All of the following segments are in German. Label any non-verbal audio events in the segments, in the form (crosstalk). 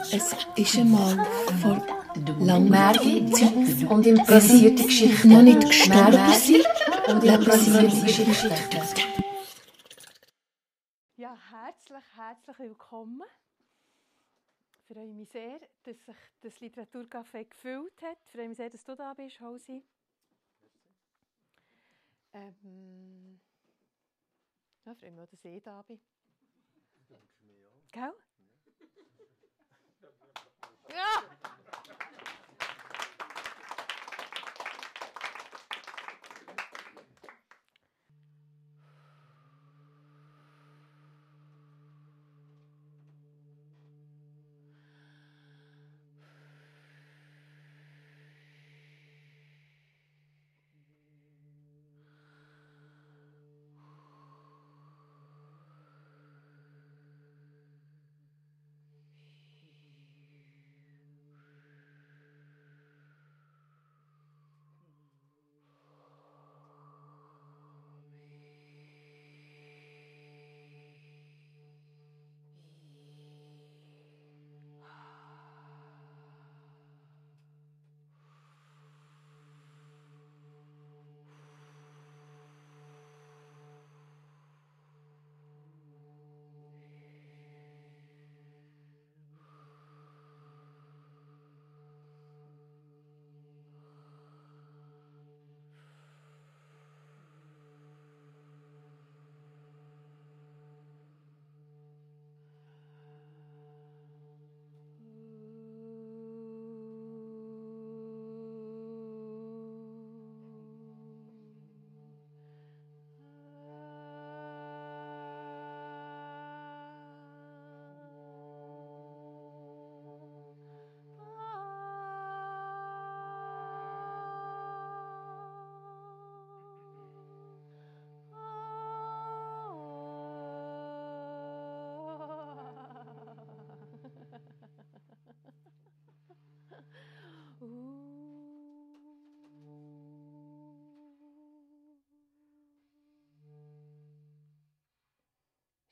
Es ist einmal vor langer Zeit und improvisierte Geschichten. noch nicht gestorben sind. und improvisierte Geschichten. Ja, herzlich, herzlich willkommen. Ich freue mich sehr, dass sich das Literaturcafé gefüllt hat. Ich freue mich sehr, dass du da bist, Hausi. Ähm, ja, ich freue mich auch, dass ich da bin. Gell? Ja!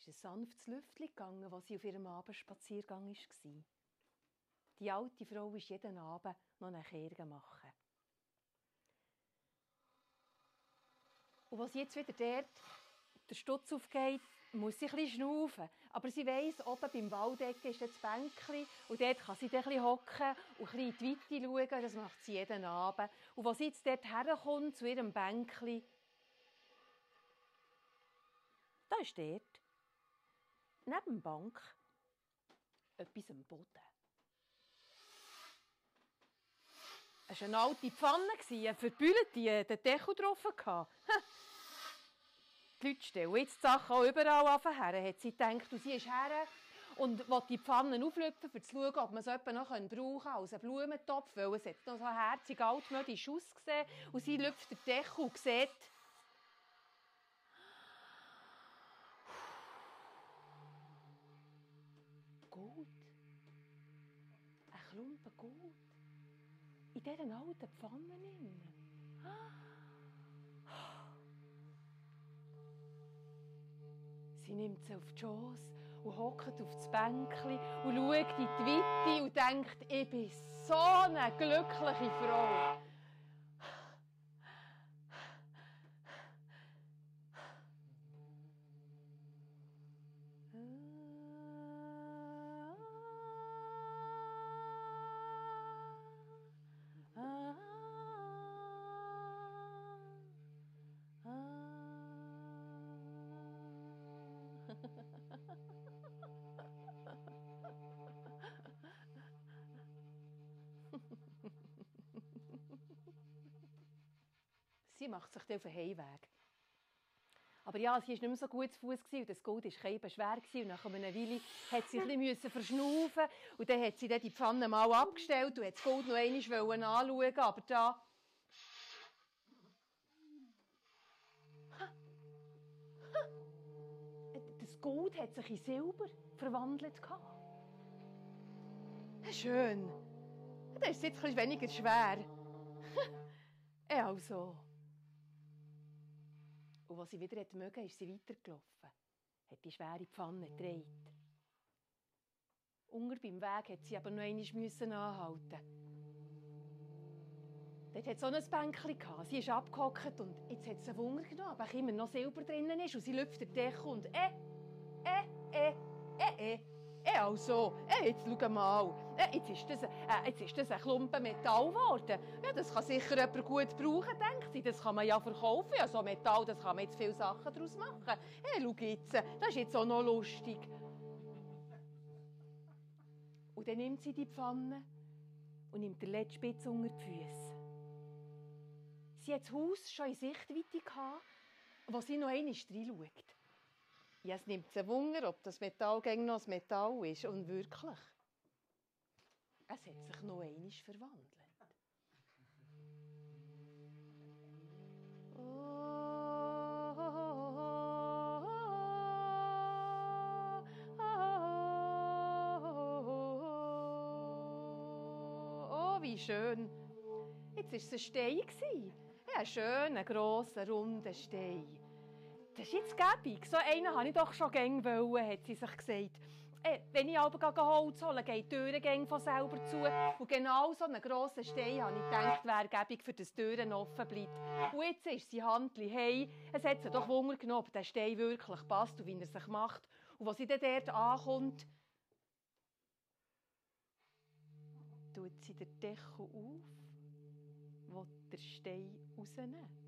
Ist ein sanftes Lüftchen gegangen, als sie auf ihrem Abendspaziergang war. Die alte Frau ist jeden Abend noch eine Kehrge machen. Und sie jetzt wieder dort der Stutz aufgeht, muss sie bisschen schnaufen. Aber sie weiss, oben beim Waldecke ist das Bänkchen und dort kann sie dann hocken und ein in die Weite schauen. Das macht sie jeden Abend. Und sie jetzt dort herkommt, zu ihrem Bänkchen, da ist dort neben der Bank etwas am Boden. Es war eine alte Pfanne, eine verbühlte, die den Deckel drauf hatte. (laughs) Die Leute stellen jetzt die Sachen auch überall her, hat sie gedacht. Und sie ist her und will die Pfanne auflüpfen, um zu schauen, ob man es noch brauchen kann als einen Blumentopf, weil es hat noch so herzig altmodisch ausgesehen. Und sie lüpft den Deckel und sieht, Gold. Ein Klumpen Gold. In dieser alten Pfanne. Drin. Sie nimmt sie auf die Schoss und hockt auf das Bänkchen und schaut in die Weite und denkt, ich bin so eine glückliche Frau. Sie macht sich auf den Heimweg. Aber ja, sie war nicht mehr so gut zu Fuß und das Gold war kein schwer. Und nach einer Weile hat sie ein bisschen verschnaufen und dann hat sie dann die Pfanne mal abgestellt und hat das Gold noch einmal anschauen aber da... Das Gold hat sich in Silber verwandelt. Schön. Das ist jetzt etwas weniger schwer. (laughs) also. Und als sie wieder mögen, ist sie weitergelaufen, hat die schwere Pfanne gedreht. Unter beim Weg hat sie aber noch einmal müssen anhalten. Dort hat auch ein Bänkchen gehabt. Sie ist abgehockt und jetzt hat sie einen Wunder genommen, aber immer noch Silber drinnen ist und sie lüpft den Deckel und eh, eh, eh, eh, eh. Eh, also, eh, jetzt schau mal, eh, jetzt, ist das, äh, jetzt ist das ein Klumpen Metall geworden. Ja, das kann sicher jemand gut brauchen, denkt sie. Das kann man ja verkaufen. Ja, so Metall, das kann man jetzt viele Sachen daraus machen. Eh, schau jetzt, das ist jetzt auch noch lustig. Und dann nimmt sie die Pfanne und nimmt den letzten Spitz unter die Füße. Sie hat das Haus schon in Sichtweite gehabt, wo sie noch einmal reinschaut. Ja, es nimmt sie Wunder, ob das Metall gegen noch ein Metall ist. Und wirklich, es hat sich noch einmal verwandelt. Oh, wie schön. Jetzt war es ein Stein. Ja, ein schöner, grosser, runder Stein. Das ist jetzt gäbig. So einen habe ich doch schon gern wollen, hat sie sich gesagt. Äh, wenn ich aber Holz hole, geht die Türen von selber zu. Und genau so einen grossen Stein habe ich gedacht, wäre gäbig, für das Türen offen bleibt. Und jetzt ist sie Handli hey, es hat sie doch Wunder genommen, ob der Stein wirklich passt und wie er sich macht. Und als sie dann dort ankommt, tut sie den Deckel auf, will den Stein rausnehmen.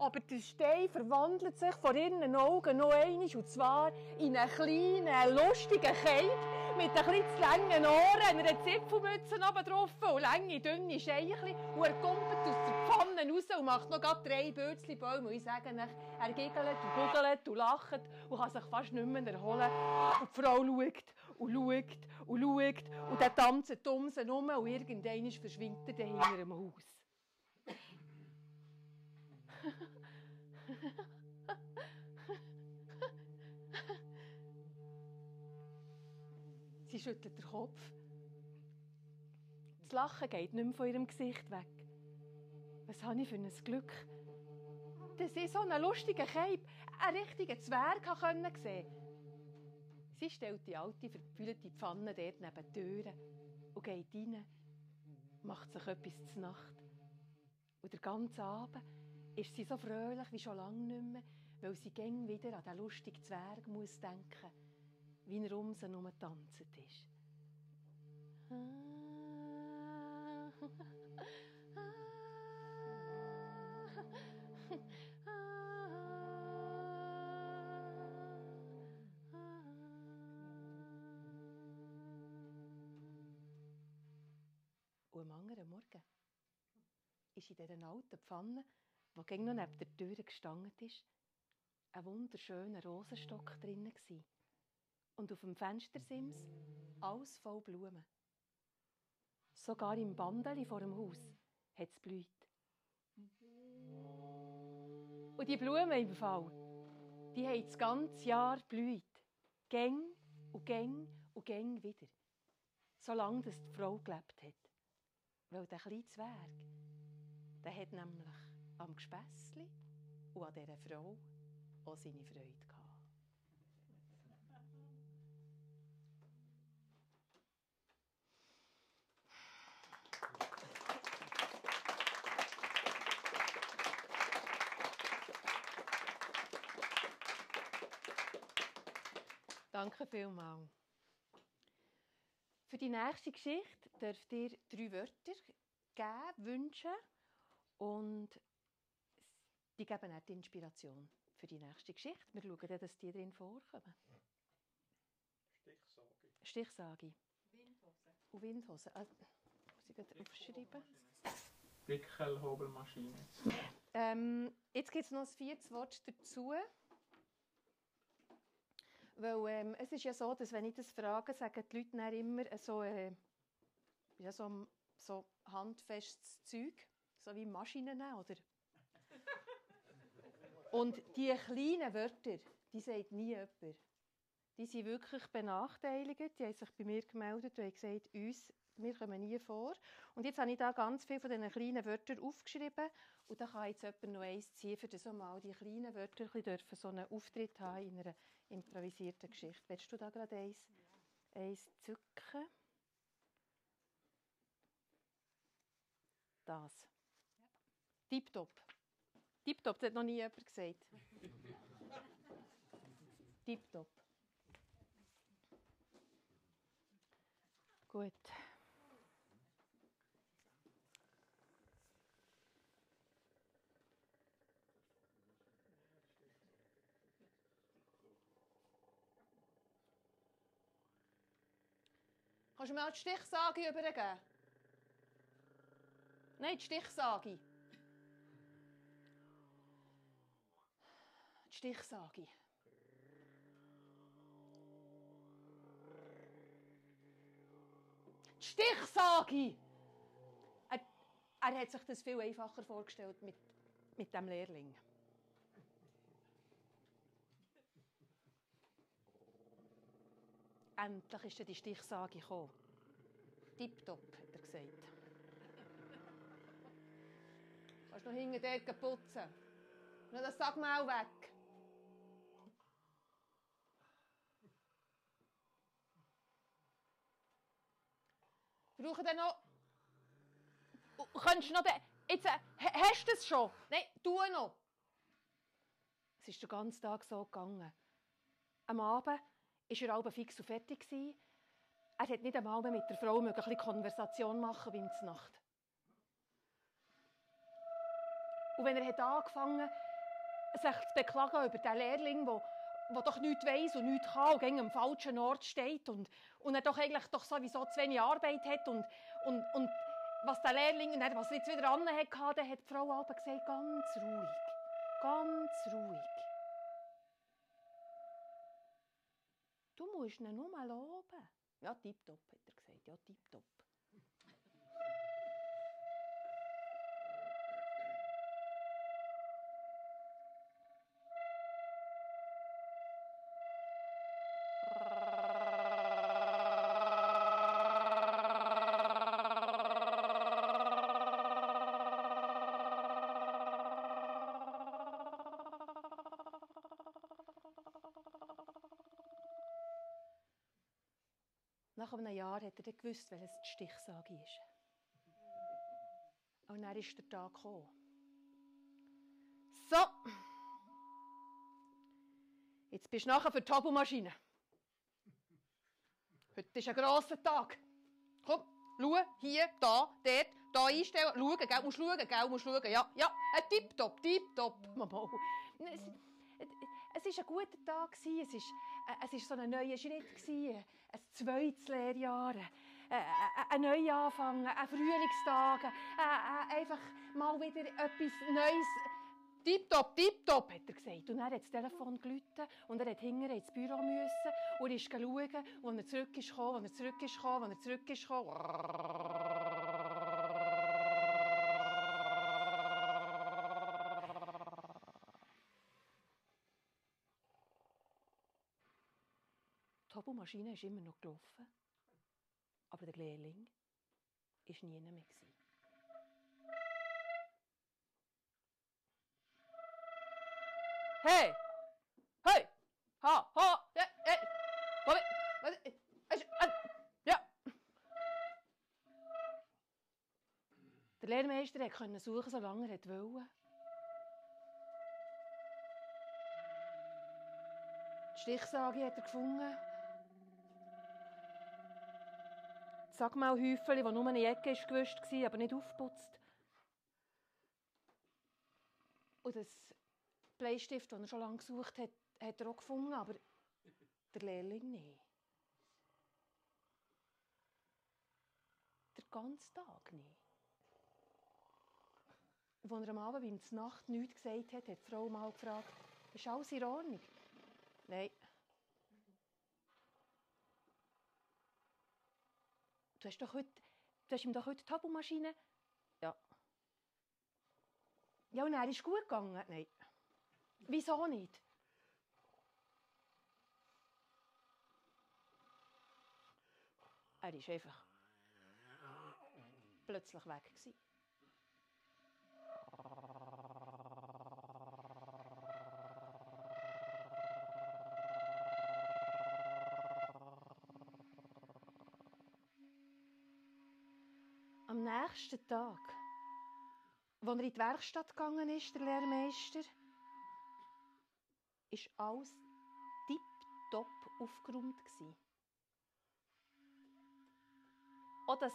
Aber der Stein verwandelt sich vor ihren Augen noch einmal, und zwar in einen kleinen, lustigen Keib mit ein bisschen langen Ohren, einer Zipfelmütze oben drauf und lange, dünne Scheichli. Und er kommt aus der Pfanne raus und macht noch drei Bürzli-Bäume. Und ich sage euch, er giggelt und guggelt und lacht und kann sich fast nicht mehr erholen. Und die Frau schaut und schaut und schaut und dann tanzt Dumsen um und irgendwann verschwindet er hinter dem Haus. Sie schüttelt den Kopf. Das Lachen geht nicht mehr von ihrem Gesicht weg. Was habe ich für ein Glück, dass ich so einen lustigen Keib, einen richtigen Zwerg sehen konnte. Sie stellt die alte, verpühlte Pfanne dort neben die Türe und geht rein, macht sich etwas zur Nacht. Und den ganzen Abend ist sie so fröhlich wie schon lange nicht mehr, weil sie gäng wieder an den lustigen Zwerg muss denken, wie er um sie herum tanzt ist. Und am anderen Morgen ist in dieser alten Pfanne wo gegen noch neben der Tür gestanden ist, ein wunderschöner Rosenstock drin war. Und auf dem Fenstersims alles voll Blumen. Sogar im Bandeli vor dem Haus hat es blüht. Und die Blumen im Fall, die haben das ganze Jahr blüht. Gäng und gäng und gäng wieder. Solange die Frau gelebt hat. Weil der kleine Zwerg, der hat nämlich am Gespässli und an dieser Frau auch seine Freude gehabt. Danke vielmals. Für die nächste Geschichte dürft ihr drei Wörter geben, wünschen und die geben auch die Inspiration für die nächste Geschichte. Wir schauen dann, dass die drin vorkommen. Stichsage. Stichsage. Windhose. Und Windhose. Also, muss ich gerade aufschreiben? Wickelhobelmaschine. Ähm, jetzt gibt es noch ein viertes Wort dazu. Weil ähm, es ist ja so, dass wenn ich das frage, sagen die Leute dann immer so, äh, ja, so, so handfestes Zeug, so wie Maschinen oder und die kleinen Wörter, die sagt nie jemand. Die sind wirklich benachteiligt. Die haben sich bei mir gemeldet und gesagt, uns, wir kommen nie vor. Und jetzt habe ich da ganz viele von diesen kleinen Wörtern aufgeschrieben. Und da kann jetzt jemand noch eins ziehen, für das mal die kleinen Wörter dürfen so einen Auftritt haben in einer, improvisierten Geschichte. Willst du da gerade eins, eins zücken? Das. Tipptopp. Tipptopp, das hat noch nie jemand gesagt. Tipptopp. Gut. Kannst du mir auch die Stichsage übergeben? Nein, die Stichsage. Stichsage. Stichsage! Er, er hat sich das viel einfacher vorgestellt mit, mit dem Lehrling. Endlich ist die Stichsage gekommen. Tipptopp, hat er gesagt. Kannst du noch hinten dort putzen? Noch das Sagmaul weg. Brauchen dann noch... Könntest du noch... Den... Jetzt, äh, hast du es schon? Nein, tu noch. Es ist den ganzen Tag so gegangen. Am Abend war er halb fix und fertig. Er hat nicht einmal mehr mit der Frau ein bisschen Konversation machen der Nacht. Und wenn er hat angefangen sich zu beklagen über den Lehrling, der, der doch nichts weiss und nichts kann und am falschen Ort steht und, und er doch eigentlich doch sowieso zu wenig Arbeit hat und, und, und was der Lehrling, und was jetzt wieder an hatte, dann hat die Frau Alba gesagt, ganz ruhig, ganz ruhig. Du musst ihn nur loben. Ja, tipptopp, hat er gesagt. Ja, tipptopp. Gewusst, welches die Stichsage ist. Und dann ist der Tag gekommen. So. Jetzt bist du nachher für die Tabumaschine. Heute ist ein grosser Tag. Komm, schau, hier, da, dort, da einstellen. Schauen, gell, musst schauen, gell, musst schauen. Ja, ja, ein Tipptopp, Tipptopp. Mama. Es, es war ein guter Tag. Es war, es war so ein neuer Schritt. Ein zweites Lehrjahr. Ein Neuanfang, ein Frühlingstag. Einfach mal wieder etwas Neues. Tipptopp, tipptopp, hat er gesagt. Und er hat das Telefon geläutet und er hat hinterher ins Büro müssen und ist schauen, wo er zurück ist gekommen, wo er zurück ist gekommen, wo er zurück ist gekommen. Die Turbomaschine ist immer noch gelaufen, aber der Lehrling war nie mehr. Hey! Hey! Ha! Ha! Ja! Hey! Warte! Warte! Ja! Der Lehrmeister konnte suchen, solange er wollte. Die Stichsage hat er gefunden. Sag mal Häufchen, wo nur eine Ecke ist gewischt war, aber nicht aufgeputzt. Und das Bleistift, den er schon lange gesucht hat, hat er auch gefunden, aber der Lehrling nicht. Der ganze Tag nicht. Als er am Abend der Nacht nichts gesagt hat, hat die Frau mal gefragt, ist alles in Ordnung? Nein. Du hast, doch heute, du hast ihm doch heute die Tabumaschine... Ja. Ja, und er ist gut gegangen? Nein. Wieso nicht? Er war einfach plötzlich weg. Gewesen. Am nächsten Tag, als er in die Werkstatt gegangen ist, der Lehrmeister, ist alles tipptopp aufgeräumt. Auch das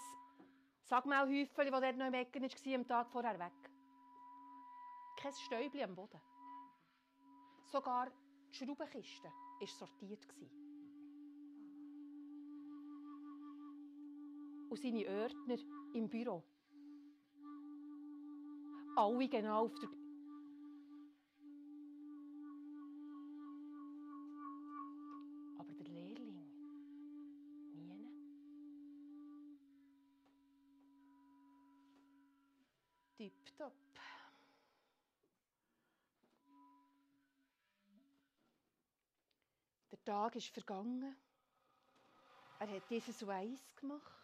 Sagmauhäufchen, das dort noch im Ecken war, am Tag vorher weg. Kein Stäubchen am Boden. Sogar die Schraubenkiste war sortiert. Und seine Ordner im Büro. Alle genau auf der Aber der Lehrling nie. Tipptopp. Der Tag ist vergangen. Er hat dieses eins gemacht.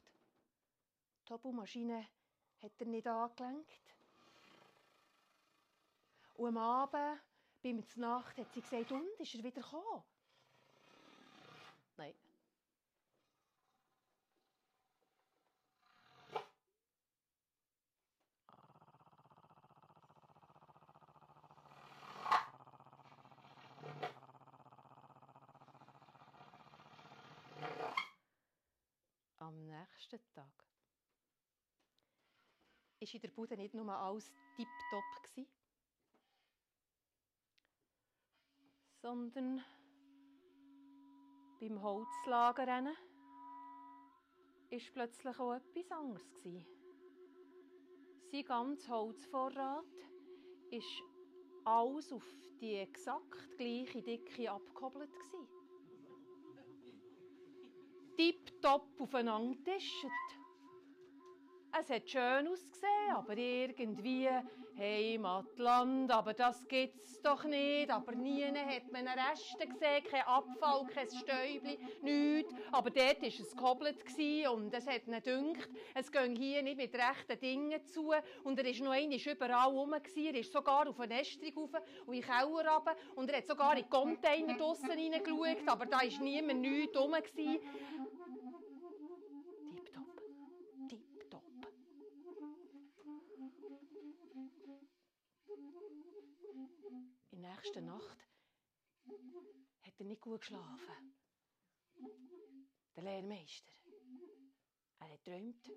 Die Hobelmaschine hat er nicht angelenkt. Und am Abend, beim Nacht, hat sie gesagt, und, ist er wieder gekommen? Nein. Am nächsten Tag war in der Bude nicht nur alles tipptopp, sondern beim Holzlagerrennen war plötzlich auch etwas anderes. Sein ganzer Holzvorrat war alles auf die exakt gleiche Dicke abgekoppelt. Tipptopp aufeinander getischt. Es hat schön ausgesehen, aber irgendwie Heimatland, aber das gibt's doch nicht. Aber nie hat man Reste gesehen, kein Abfall, kein Stäubli, nichts. Aber dort war es gekoppelt und es hat nicht gedacht, es ging hier nicht mit rechten Dingen zu. Und er war noch einmal überall rum. Er ist sogar auf eine Estrung rauf und in den Keller runter. Und er hat sogar in die Container draussen reingeschaut, aber da war niemand nichts rum. In der nächsten Nacht hat er nicht gut geschlafen. Der Lehrmeister. Er hat träumt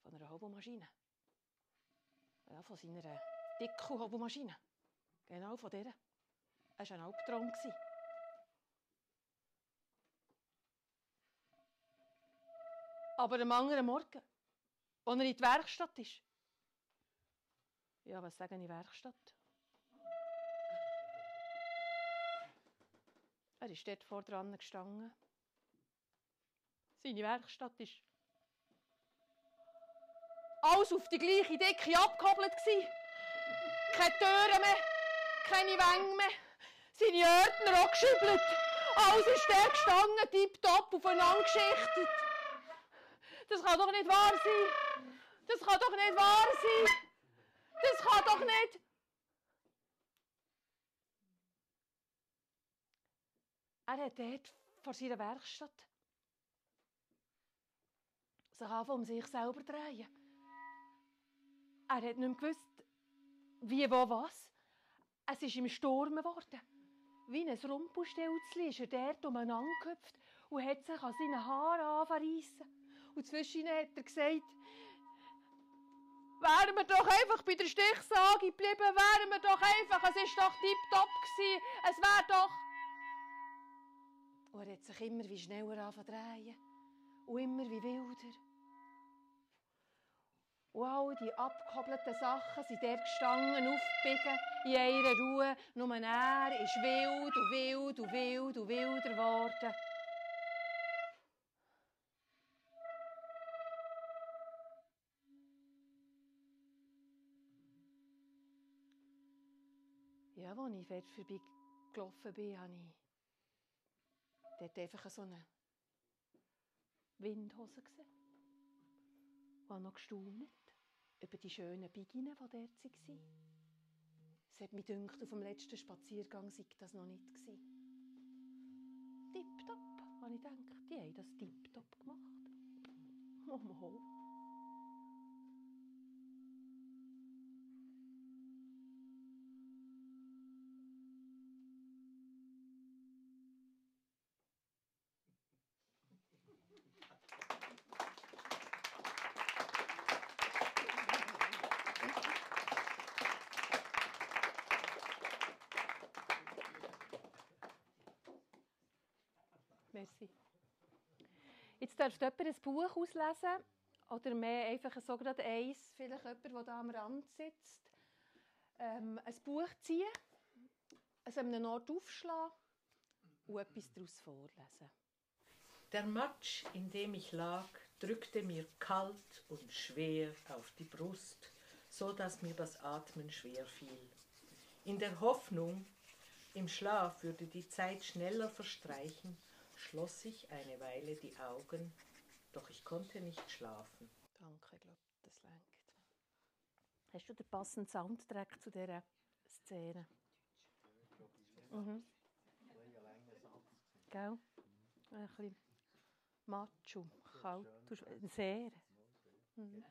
von einer Hobelmaschine. Ja, von seiner dicken Hobelmaschine. Genau von der. Es war ein Albtraum. Aber am anderen Morgen, als er in die Werkstatt ist. Ja, was sagen die Werkstatt? Er ist dort vor dran gestanden. Seine Werkstatt ist alles auf die gleiche Decke abgekoppelt. Keine Türen mehr, keine Wänge mehr. Seine Ordner auch. Alles ist der gestanden, tipptopp aufeinander geschichtet. Das kann doch nicht wahr sein. Das kann doch nicht wahr sein. Das kann doch nicht. Er hat dort vor seiner Werkstatt sich anfangen, um sich selber drehen. Er hat nicht mehr gewusst, wie, wo, was. Es ist ihm Sturm geworden. Wie ein Rumpelstilzchen ist er dort umeinander gehüpft und hat sich an seinen Haaren anfangen Und zwischen hat er gesagt, wären wir doch einfach bei der Stichsage geblieben, wären wir doch einfach, es ist doch tipptopp gewesen, es wäre doch... Und er hat sich immer wie schneller anfangen und immer wie wilder. Und all die abgekoppelten Sachen sind dort gestanden, aufgebiegen, in ihrer Ruhe. Nur er ist wild und wild und wild und wilder geworden. Ja, als ich dort vorbeigelaufen bin, habe ich dort einfach so eine Windhose gesehen. Habe noch gestaunt über die schönen Biginen, die dort waren. Es hat mich gedacht, auf dem letzten Spaziergang sei das noch nicht. Tipptopp, habe ich gedacht. Die haben das tipptopp gemacht. Oh, Jetzt darf jemand ein Buch auslesen oder mehr einfach so gerade eins, vielleicht jemand, der da am Rand sitzt. Ähm, ein Buch ziehen, es an einem Ort aufschlagen und etwas daraus vorlesen. Der Matsch, in dem ich lag, drückte mir kalt und schwer auf die Brust, so dass mir das Atmen schwer fiel. In der Hoffnung, im Schlaf würde die Zeit schneller verstreichen, schloss ich eine Weile die Augen, doch ich konnte nicht schlafen. Danke, ich glaube, das lenkt. Hast du den passenden Soundtrack zu dieser Szene? Mhm. Gell? Ein bisschen macho, kalt, sehr. Mhm.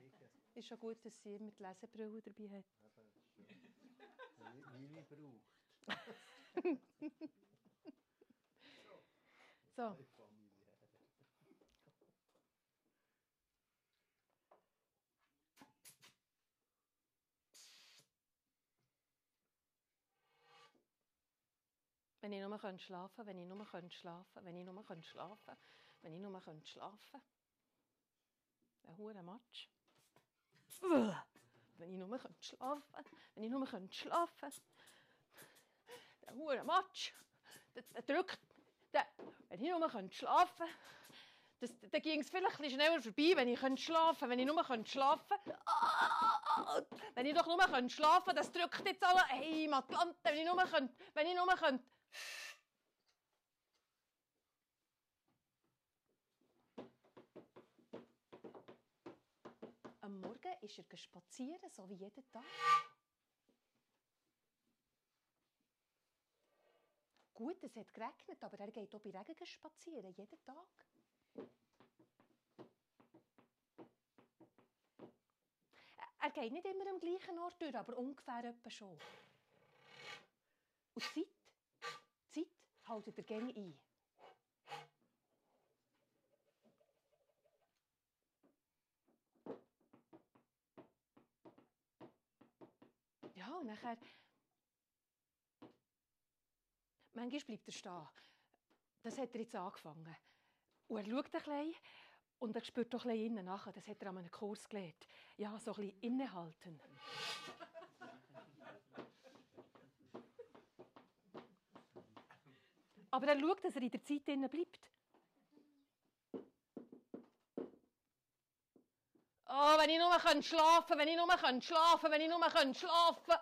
Ist schon gut, dass sie immer die Lesebrille dabei hat. Lili braucht. (laughs) So, (laughs) wenn ich nur könnte schlafen, wenn ich nur könnte schlafen, wenn ich nur könnte schlafen, wenn ich nur könnte schlafen. Ein hoher Matsch. (laughs) Wenn ich nur könnte schlafen, wenn ich nur könnte schlafen. Der hohe Matsch, der, der drückt, der, wenn ich nur könnte schlafen, das, dann ging es vielleicht ein schneller vorbei, wenn ich könnte schlafen, wenn ich nur könnte schlafen. Ah, wenn ich doch nur könnte schlafen, das drückt jetzt alle. Hey, Atlante, wenn ich nur könnte, wenn ich nur könnte. Am Morgen ist er spazieren, so wie jeden Tag. Gut, es hat geregnet, aber er geht auch bei Regen spazieren, jeden Tag. Er geht nicht immer am gleichen Ort durch, aber ungefähr etwa schon. Und Zeit, Zeit haltet er gerne ein. Ja, und nachher... Manchmal bleibt er stehen. Das hat er jetzt angefangen. Und er schaut ein bisschen und er spürt doch ein bisschen innen nach. Das hat er an einem Kurs gelernt. Ja, so ein bisschen innehalten. Aber er schaut, dass er in der Zeit innen bleibt. Oh, wenn ich nur könnte schlafen, wenn ich nur könnte schlafen, wenn ich nur könnte schlafen.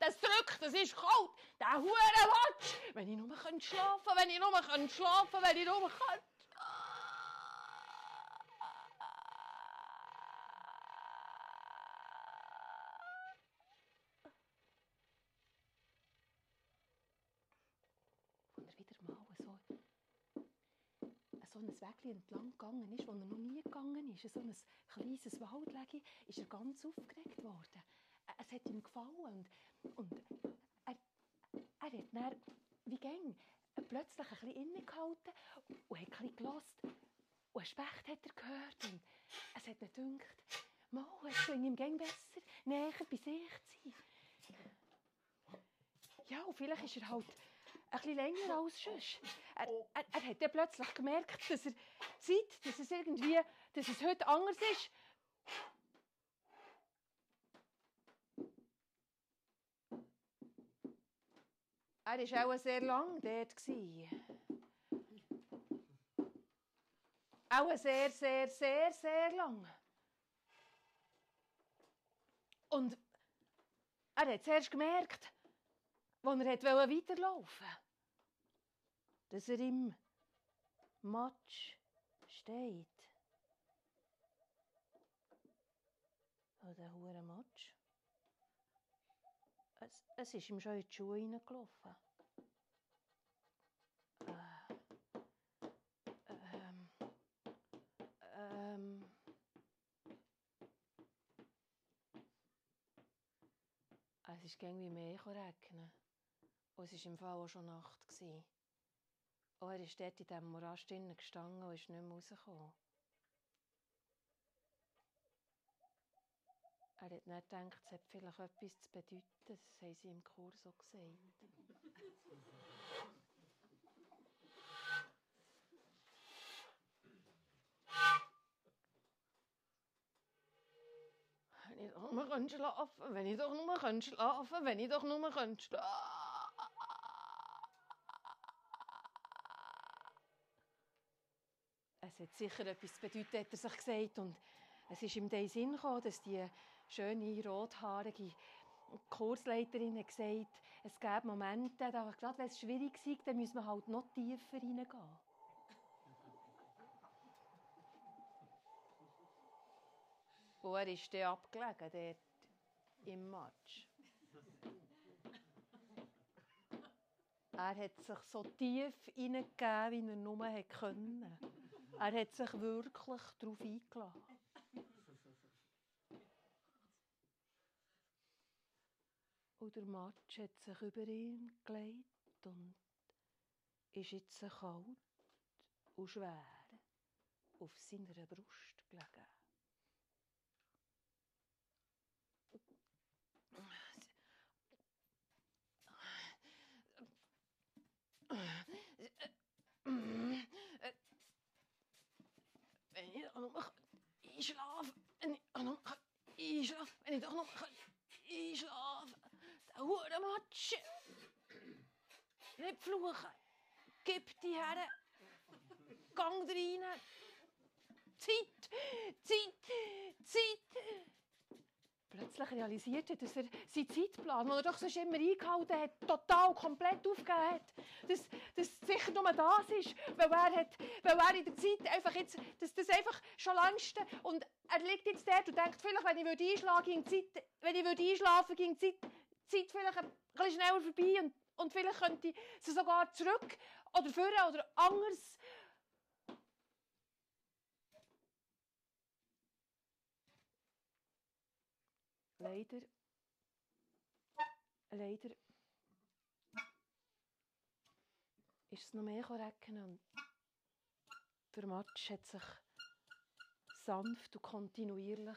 Das drückt, das ist kalt. Der hure Watsch. Wenn ich nur könnte schlafen, wenn ich nur könnte schlafen, wenn ich nur könnte. Wo er wieder mal so so ein Weg entlang gegangen ist, wo er noch nie gegangen ist, so ein kleines Waldweg, ist er ganz aufgeregt worden. Es hat ihm gefallen und, und er, er hat dann, wie ging, plötzlich ein bisschen innegehalten und hat ein bisschen. Und ein Specht hat er gehört und es hat ihm gedacht, mal, es ging ihm gang besser, näher bei sich zu sein. Ja, und vielleicht ist er halt ein bisschen länger als sonst. Er, er, er hat dann plötzlich gemerkt, dass er Zeit, dass es irgendwie, dass es heute anders ist. Er war auch sehr lang dort. Auch sehr, sehr, sehr, sehr lang. Und er hat zuerst gemerkt, als er weiterlaufen wollte, dass er im Matsch steht. Oh, der hure Matsch. Es, ist ihm schon in die Schuhe hineingelaufen. Äh, ähm, ähm, es ist irgendwie mehr regnen. Und es war im Fall auch schon Nacht. Und er ist dort in diesem Morast gestanden und ist nicht mehr rausgekommen. Er hat nicht gedacht, es hat vielleicht etwas zu bedeuten. Das haben sie im Chor so gesehen. wenn ich doch nur könnte schlafen, wenn ich doch nur könnte schlafen, wenn ich doch nur könnte schlafen. Es hat sicher etwas zu bedeuten, hat er sich gesagt. Und es ist ihm der Sinn gekommen, dass die schöne, rothaarige Kursleiterin hat gesagt es gäbe Momente, da, gerade wenn es schwierig ist, dann muss man halt noch tiefer reingehen. Und er ist dann abgelegen, dort im Matsch. Er hat sich so tief hineingegeben, wie er nur konnte. Er hat sich wirklich darauf eingeladen. Und der Matsch hat sich über ihn gelegt und ist jetzt kalt und schwer auf seiner Brust gelegen. Wenn ich doch nur einschlafen wenn ich doch nur einschlafen wenn ich doch nur einschlafen Der Hurenmatsch. Nicht fluchen. Gib die her. Gang rein. Zeit, Zeit, Zeit. Plötzlich realisiert er, dass er seinen Zeitplan, den er doch sonst immer eingehalten hat, total komplett aufgegeben hat. Dass, dass sicher nur das ist, weil er, hat, weil er in der Zeit einfach jetzt, dass das einfach schon längst und er liegt jetzt dort und denkt, vielleicht, wenn ich würde einschlagen, ging die Zeit, wenn ich würde einschlafen, ging die Zeit, Zeit vielleicht ein bisschen schneller vorbei und, und vielleicht könnte sie sogar zurück oder führen oder anders. Leider. Leider. Ist es noch mehr recken und der Matsch hat sich sanft und kontinuierlich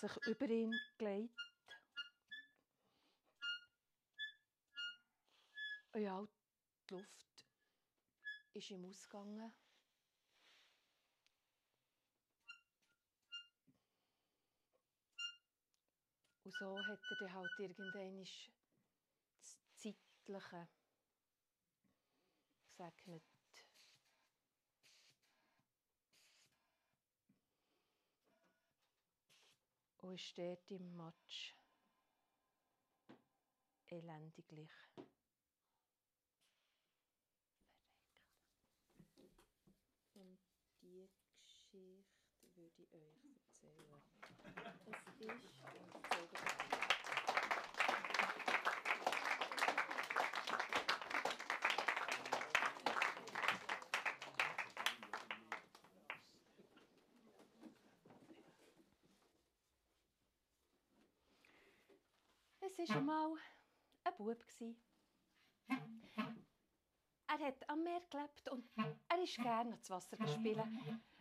sich über ihn gelegt. Ja, die Luft ist ihm ausgegangen. Und so hat er dann halt irgendwann das Zeitliche gesegnet. Und ist dort im Matsch elendiglich. Und die Geschichte würde ich euch erzählen. Es ist Es war einmal ein Bub. Er hat am Meer gelebt und er ist gerne ans Wasser gespielt.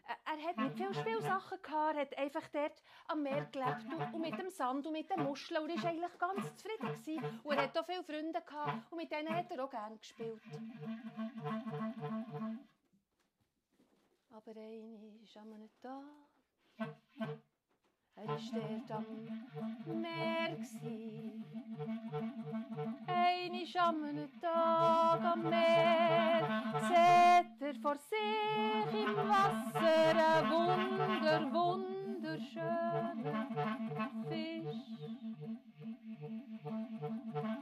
Er hat nicht viele Spielsachen gehabt, er hat einfach dort am Meer gelebt und, mit dem Sand und mit den Muscheln und er war eigentlich ganz zufrieden. Gewesen. Und er hat auch viele Freunde gehabt und mit denen hat er auch gerne gespielt. Aber einer ist am Tag er dort am Meer. Einmal am Tag am Meer sieht er vor sich im Wasser ein wunder, wunderschöner Fisch.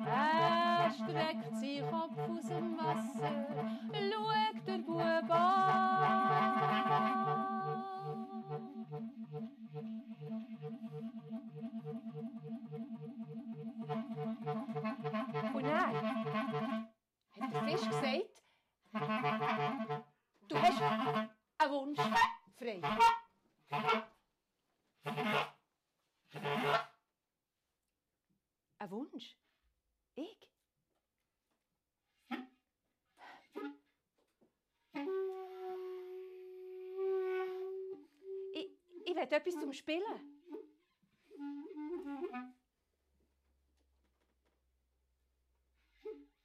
Er streckt sich Kopf aus dem Wasser, schaut der Bub an. Und dann hat der Fisch gesagt, du hast einen Wunsch frei. Ein Wunsch? Will etwas zum Spielen.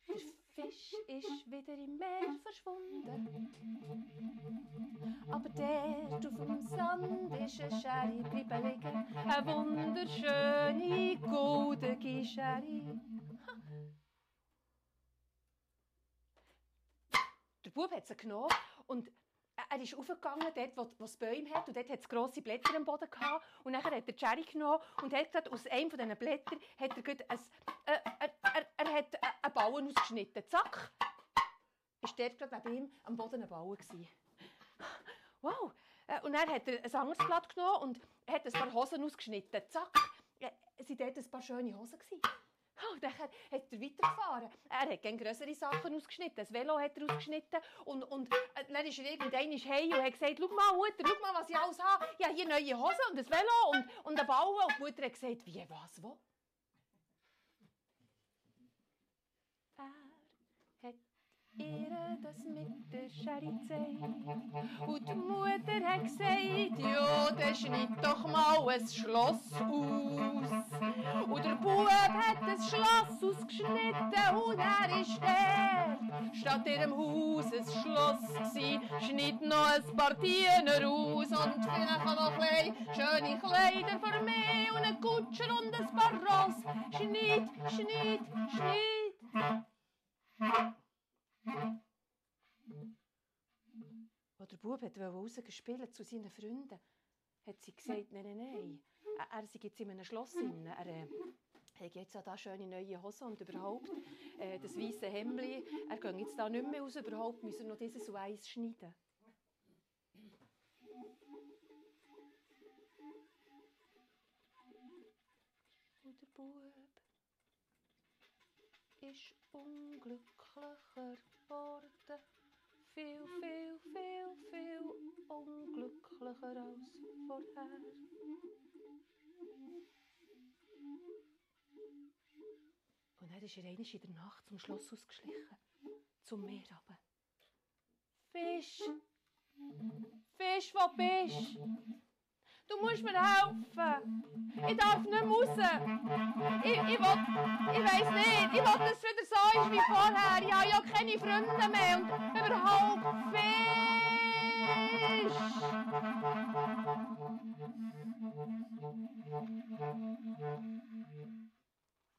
Der Fisch ist wieder im Meer. Verschwunden. Aber dort auf dem Sand ist eine Sherry geblieben liegen, eine wunderschöne, goldige Sherry. Der Bub hat sie genommen und er ist aufgegangen, dort, wo, wo es Bäume hat, und dort hat es grosse Blätter am Boden gehabt. Und dann hat er Cherry genommen und hat gerade aus einem von diesen Blättern hat er, gerade ein, äh, er, er, er hat einen Bauen ausgeschnitten. Zack! Ist dort gerade neben ihm am Boden ein Bauen gewesen. Wow! Äh, Und dann hat er ein anderes Blatt genommen und hat ein paar Hosen ausgeschnitten. Zack! Äh, Es waren dort ein paar schöne Hosen. Gewesen. Oh, Und dann hat er weitergefahren. Er hat gerne größere Sachen ausgeschnitten. Das Velo hat er ausgeschnitten. Und, und äh, dann ist er irgendwann heim und hat gesagt, schau mal, Mutter, schau mal, was ich alles habe. Ich habe hier neue Hosen und ein Velo und, und einen Ball. Und die Mutter hat gesagt, wie, was, wo? Er hat ihr das mit der Sherry gezeigt. Und die Mutter hat gesagt, ja, dann schneid doch mal ein Schloss aus. Und der Bub hat ein Schloss ausgeschnitten und er ist der. Statt ihrem Haus ein Schloss gsi, schnitt noch ein paar Diener aus und vielleicht noch ein schöne Kleider für mich und einen Kutscher und ein paar Ross. Schnitt, schnitt, schnitt. Als der Bub wollte rausgespielt zu seinen Freunden, hat sie gesagt, nein, nein, nein. Er, sei jetzt in einem Schloss. Drin. Er äh, hat jetzt auch da schöne neue Hosen und überhaupt äh, das weiße Hemdli. Er geht jetzt da nicht mehr raus, überhaupt müssen wir noch dieses Weiß schneiden. Und der Bub ist unglücklicher geworden. Viel, viel, viel, viel unglücklicher als vorher. Und dann ist er einmal in der Nacht zum Schloss ausgeschlichen, zum Meer runter. Fisch! Fisch, wo bist du? Musst mir helfen! Ich darf nicht mehr raus! Ich, ich, will, ich weiss nicht, ich will, dass es wieder so ist wie vorher. Ich habe ja keine Freunde mehr und überhaupt Fisch!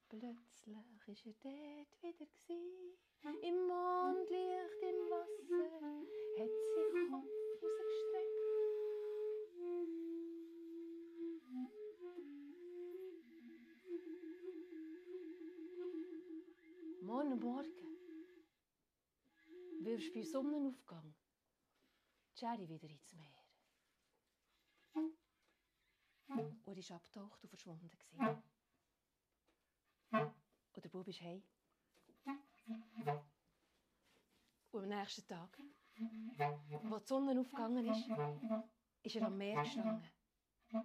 Plötzlich war er dort wieder. Gewesen. Im Mondlicht, im Wasser, hat den Kopf rausgestreckt. Morgen Morgen wirfst bei Sonnenaufgang Jerry wieder ins Meer. Und er ist abgetaucht und verschwunden. gewesen. Und der Bub ist heim. Und am nächsten Tag, als die Sonne aufgegangen ist, ist er am Meer gestanden. Die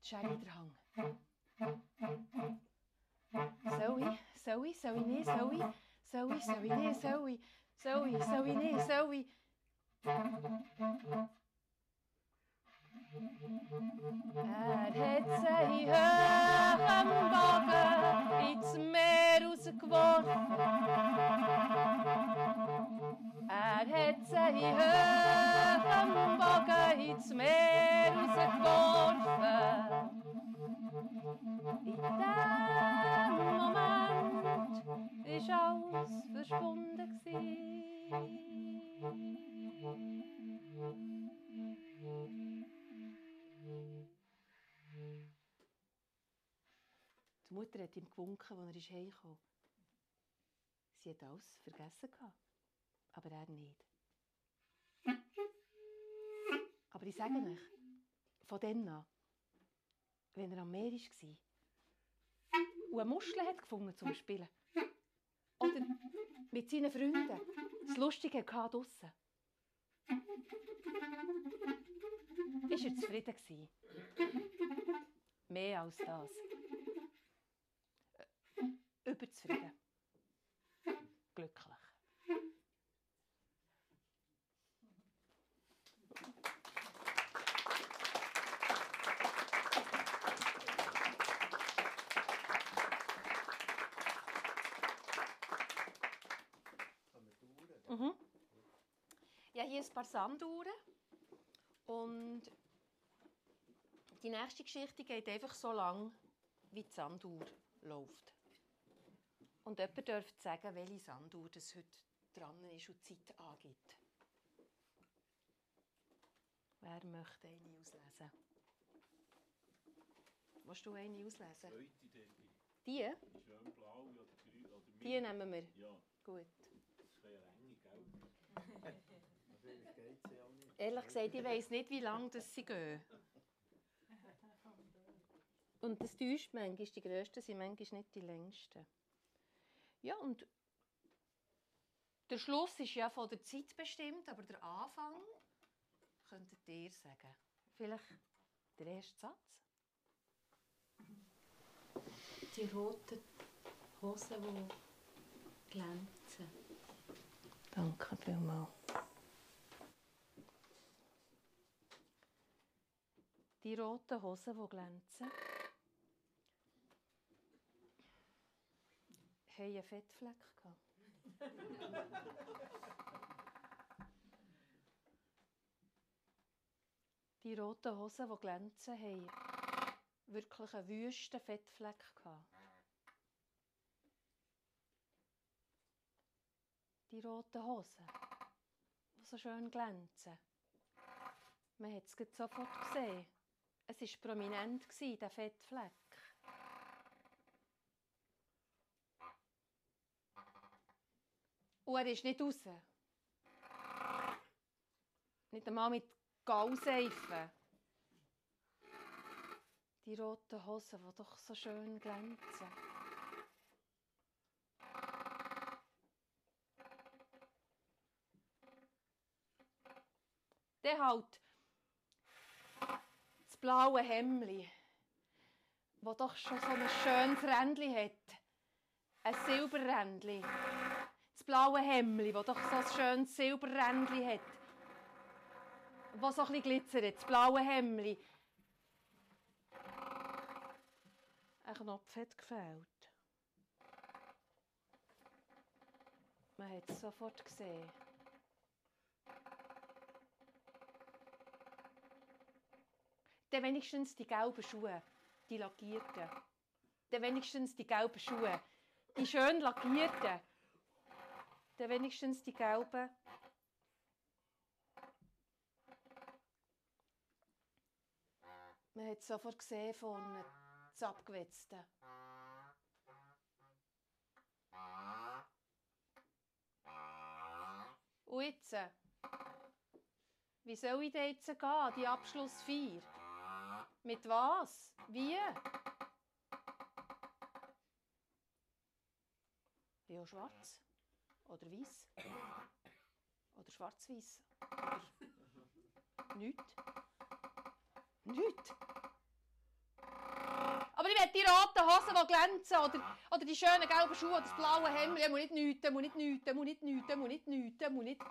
Sherry der Hang. Soll ich? Soll ich? Soll ich nicht? Soll ich? Soll ich? Soll ich nicht? Soll ich? Soll ich? Soll ich nicht? Soll ich? Er hat sie hoch am Bogen ins Meer rausgeworfen. Er sie hoch am Bogen ins Meer rausgeworfen. In dem Moment ist alles verschwunden. Die Mutter hat ihm gewunken, als er heimkam. Sie hat alles vergessen, gehabt, aber er nicht. Aber ich sage euch, von dann an, wenn er am Meer war und eine Muschel hat gefunden zum Spielen. Oder mit seinen Freunden das Lustige hatte draussen. Ist er zufrieden. Mehr als das. Äh, Überzufrieden. Glücklich. Ja, hier ein paar Sanduhren. Und die nächste Geschichte geht einfach so lang, wie die Sanduhr läuft. Und jemand dürfte sagen, welche Sanduhr das heute dran ist und die Zeit angibt. Wer möchte eine auslesen? Willst du eine auslesen? Zweite, denke ich. Die? Die schön blau oder grün oder mit. Die nehmen wir. Ja, Gut. das ist eine enge, gell? Vielleicht geht es ja auch nicht. Ehrlich gesagt, ich weiss nicht, wie lange das sie gehen. Und das täuscht manchmal. Die grössten sind manchmal nicht die längsten. Ja, und der Schluss ist ja von der Zeit bestimmt, aber der Anfang könntet ihr sagen. Vielleicht der erste Satz. Die roten Hosen, die glänzen. Danke vielmals. Die roten Hosen, die glänzen, haben einen Fettfleck. gehabt. Die roten Hosen, die glänzen, haben wirklich einen wüsten Fettfleck. gehabt. Die roten Hosen, die so schön glänzen. Man hat es sofort gesehen. Es war prominent, der Fettfleck. Und er ist nicht raus. Nicht einmal mit Gauseifen. Die roten Hosen, die doch so schön glänzen. Dann halt blaue Hemdli, das doch schon so ein schönes Rändchen hat. Ein Silberrändli. Das blaue Hemdli, das doch so ein schönes Silberrändli hat. Das so ein glitzert. Das blaue Hemdli. Ein Knopf hat gefehlt. Man hat es sofort gesehen. Dann wenigstens die gelben Schuhe, die lackierten. Dann wenigstens die gelben Schuhe, die schön lackierten. Dann wenigstens die gelben. Man hat sofort gesehen vorne, das Abgewetzte. Und jetzt? Wie soll ich denn jetzt gehen, die Abschlussfeier? Mit was? Wie? Ja, schwarz. Oder weiß. Oder schwarz-weiß. Nichts. Nichts. Aber ich will die roten Hosen, die glänzen. Oder, oder die schönen gelben Schuhe. Oder das blaue Hemd. Ich muss nicht nichts, ich muss nicht nichts, ich muss nicht nichts, ich muss nicht nichts, ich muss nicht...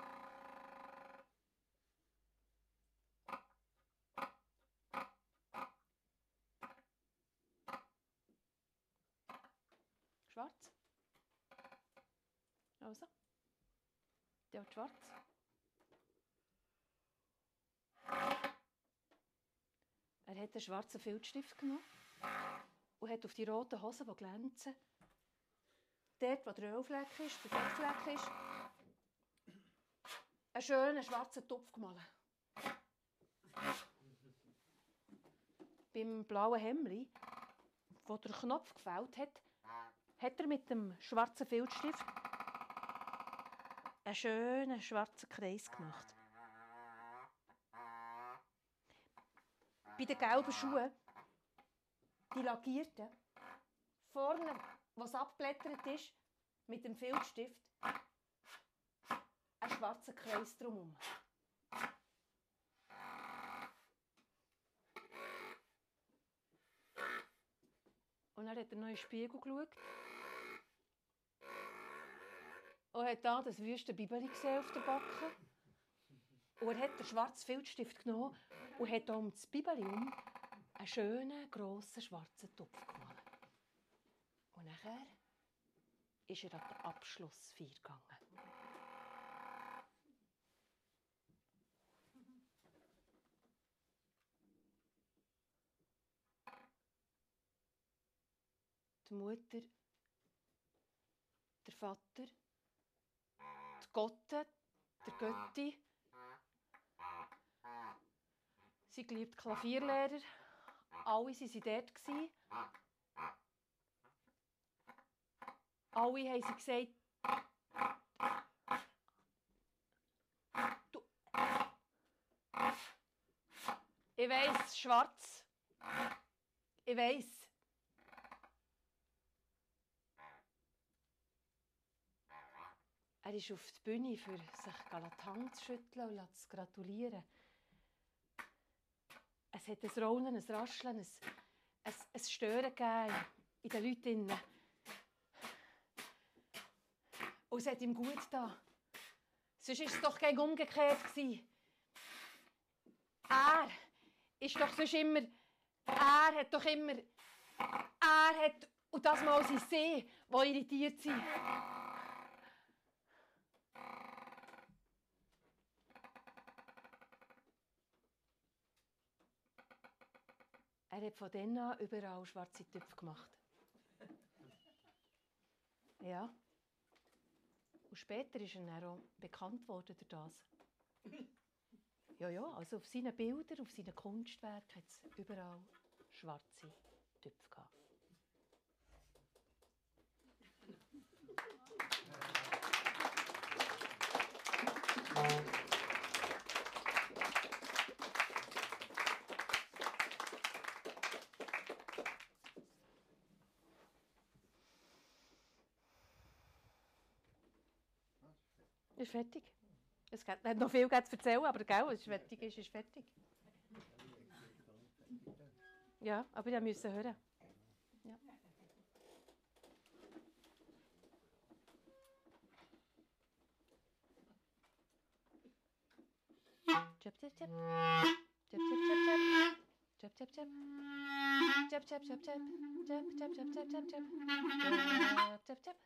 Schwarz. Also. Der hat schwarz. Er hat einen schwarzen Filzstift genommen und hat auf die roten Hosen, die glänzen, dort, wo der Ölfleck ist, der Fettfleck ist, einen schönen schwarzen Topf gemalt. Beim blauen Hemdli, wo der Knopf gefällt hat, hat er mit dem schwarzen Filzstift einen schönen schwarzen Kreis gemacht. Bei den gelben Schuhen, die lackierten, vorne, was abblättert ist, mit dem Filzstift, einen schwarzen Kreis drumherum. Und dann hat er noch in den Spiegel geschaut und hat da das wüste Bibeli gesehen auf der Backe. Und er hat den schwarzen Filzstift genommen und hat um das Bibeli herum einen schönen, grossen, schwarzen Topf gemalt. Und nachher ist er an den Abschlussfeier gegangen. Die Mutter, der Vater, Gotte, der Götti. Sie geliebt Klavierlehrer. Alle waren sie dort. Alle haben sie gesagt. Ich weiss, schwarz. Ich weiss. Er ist auf die Bühne, für sich Hand zu schütteln und zu gratulieren. Es hat ein Raunen, ein Rascheln, ein, ein, ein Stören gegeben in den Leuten. Und es hat ihm gut getan. Sonst war es doch kein umgekehrt. Er ist doch sonst immer. Er hat doch immer. Er hat. Und das mal sein See, die irritiert sind. Er hat von dann an überall schwarze Töpfe gemacht. Ja. Und später ist er dann auch bekannt worden durch das. Ja, ja, also auf seinen Bildern, auf seinen Kunstwerken hat es überall schwarze Töpfe gehabt. Fertig. Es hat noch viel zu erzählen, aber gell, es fertig ist, ist fertig. Ja, aber ich musste hören. Ja. Chip, chip, chip. Chip, chip, chip, chip. Chip, chip, chip. Chip, chip, chip, chip. Chip, chip, chip, chip, chip, chip. Chip, chip,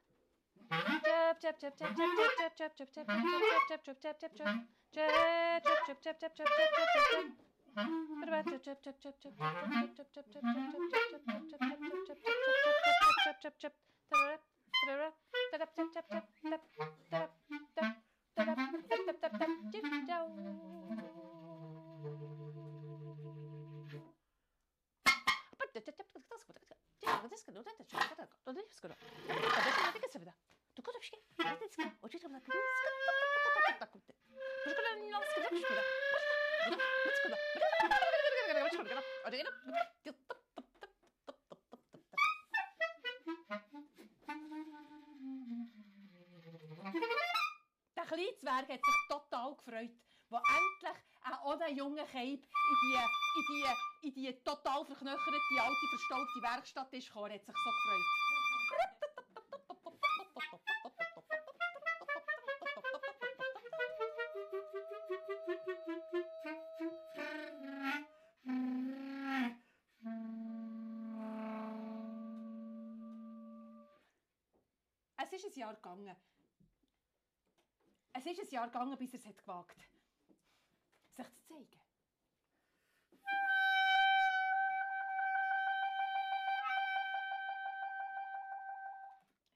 그 노래한테 좋아하더라고. 노래 힘쓰고. 그러니까 내가 생각했습니다. Der kleine Zwerg hat sich total gefreut, wo endlich auch der junge Keib in die, in die, in die total verknöcherte, alte, verstaubte Werkstatt ist gekommen. Er hat sich so gefreut. Jahr gegangen, bis er es hat gewagt sich zu zeigen.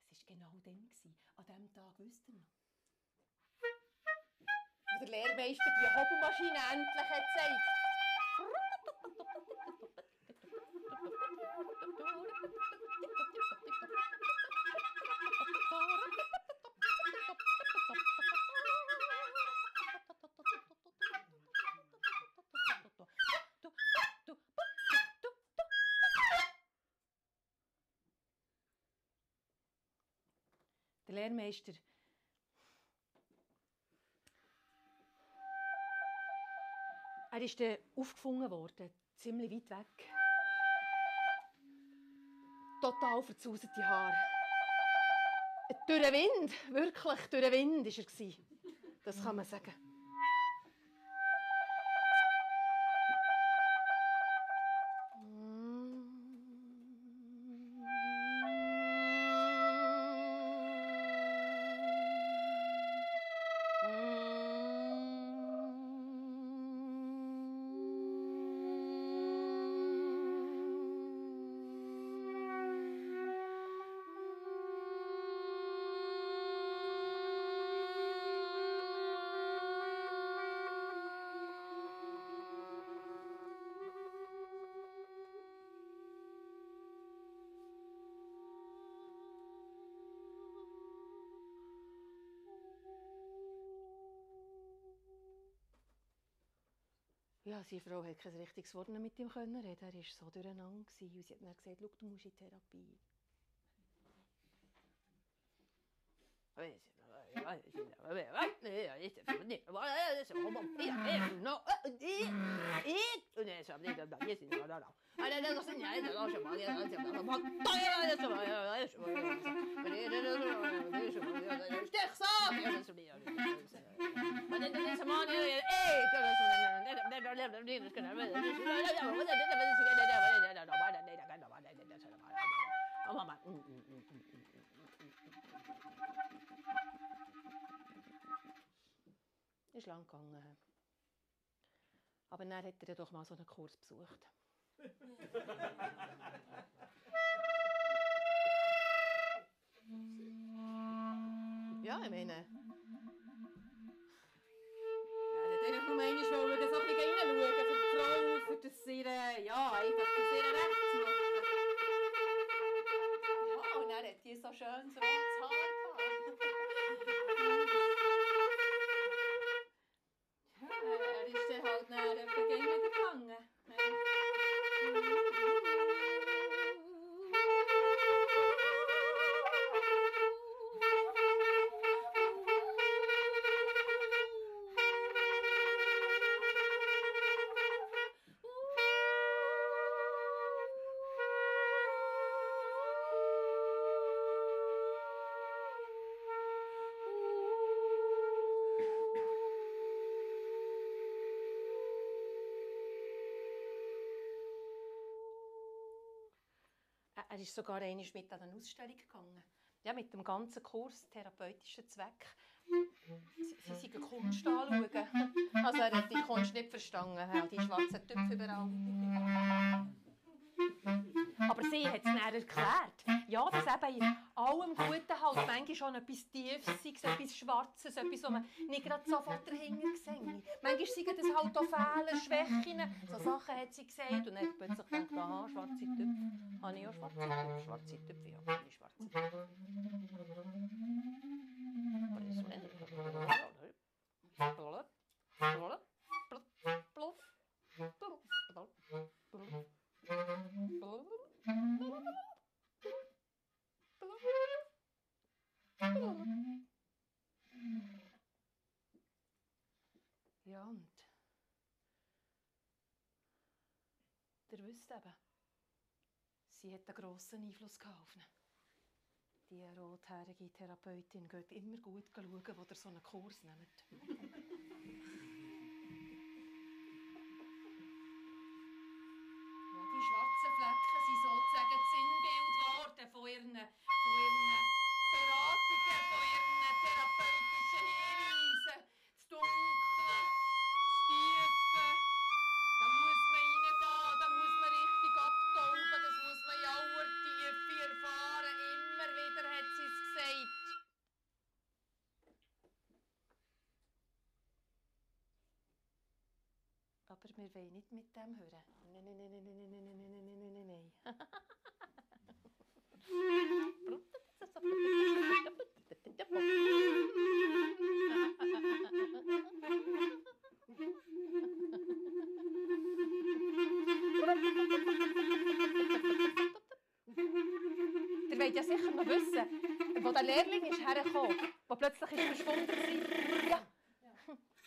Es war genau gewesen, an diesem Tag, ihr noch? Wo der Lehrmeister die Hobelmaschine endlich gezeigt. Lehrmeister Er ist aufgefunden worden, ziemlich weit weg. Total verzauste Haare. Durch den Wind, wirklich durch den Wind war er. Das kann man sagen. Seine Frau hat kein richtiges Wort mehr mit ihm können reden. Er war so durcheinander. Und sie hat dann gesagt, schau, du musst in Therapie. Ist lang gegangen. Aber dann hat er ja doch mal so einen Kurs besucht. ja, ich meine. schönes schön so Haar gehabt. er ist dann halt ist sogar einmal mit an eine Ausstellung gegangen. Ja, mit dem ganzen Kurs therapeutischen Zweck. Sie, sie sind Kunst anschauen. Also er hat die Kunst nicht verstanden, die schwarzen Töpfe überall. Aber sie hat es dann erklärt. Ja, dass eben in allem Guten halt manchmal schon etwas Tiefes, etwas Schwarzes, etwas, was man nicht gerade sofort dahinter sehen. Manchmal sind das halt auch Fehler, Schwächen. So Sachen hat sie gesagt. Und dann hat plötzlich gedacht, aha, schwarze Töpfe. Habe ich auch schwarze Töpfe? Schwarze Töpfe, ja, habe ich schwarze Töpfe. Ja, wisst eben, sie hat einen grossen Einfluss auf ihn. Die rothaarige Therapeutin geht immer gut schauen, wo ihr so einen Kurs. (laughs) Ja, die schwarzen Flecken sind sozusagen das Sinnbild geworden von ihren, von ihren Beratungen, von ihren therapeutischen wir wollen nicht mit dem hören. Nein, nein, nein, nein, nein, nein, nein, nein, nein, nein, nein. Ihr wollt ja sicher noch wissen, wo der Lehrling ist hergekommen, der plötzlich ist verschwunden war. Ja,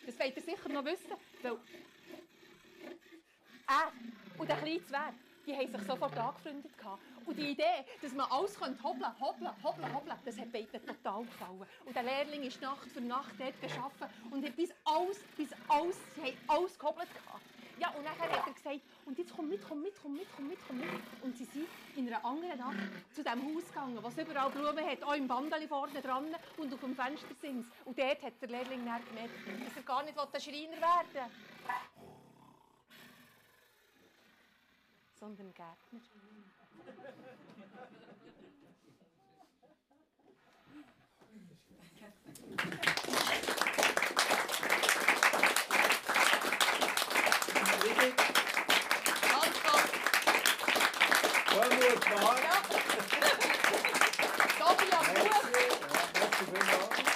das wollt ihr sicher noch wissen, weil er und der kleine Zwerg, die haben sich sofort angefreundet. Und die Idee, dass man alles könnte hobeln, hobeln, hobeln, hobeln, das hat beiden total gefallen. Und der Lehrling ist Nacht für Nacht dort geschaffen und hat bis alles, bis alles, sie haben alles gehabt. Ja, und dann hat er gesagt, und jetzt komm mit, komm mit, komm mit, komm mit, komm mit. Und sie sind in einer anderen Nacht zu diesem Haus gegangen, wo es überall Blumen hat, auch im Bandeli vorne dran und auf dem Fenster sind Und dort hat der Lehrling dann gemerkt, dass er gar nicht der Schreiner werden will. sondern Gärtner. Vormut, Marc. Ja. Sophia, Buch. Merci vielmals.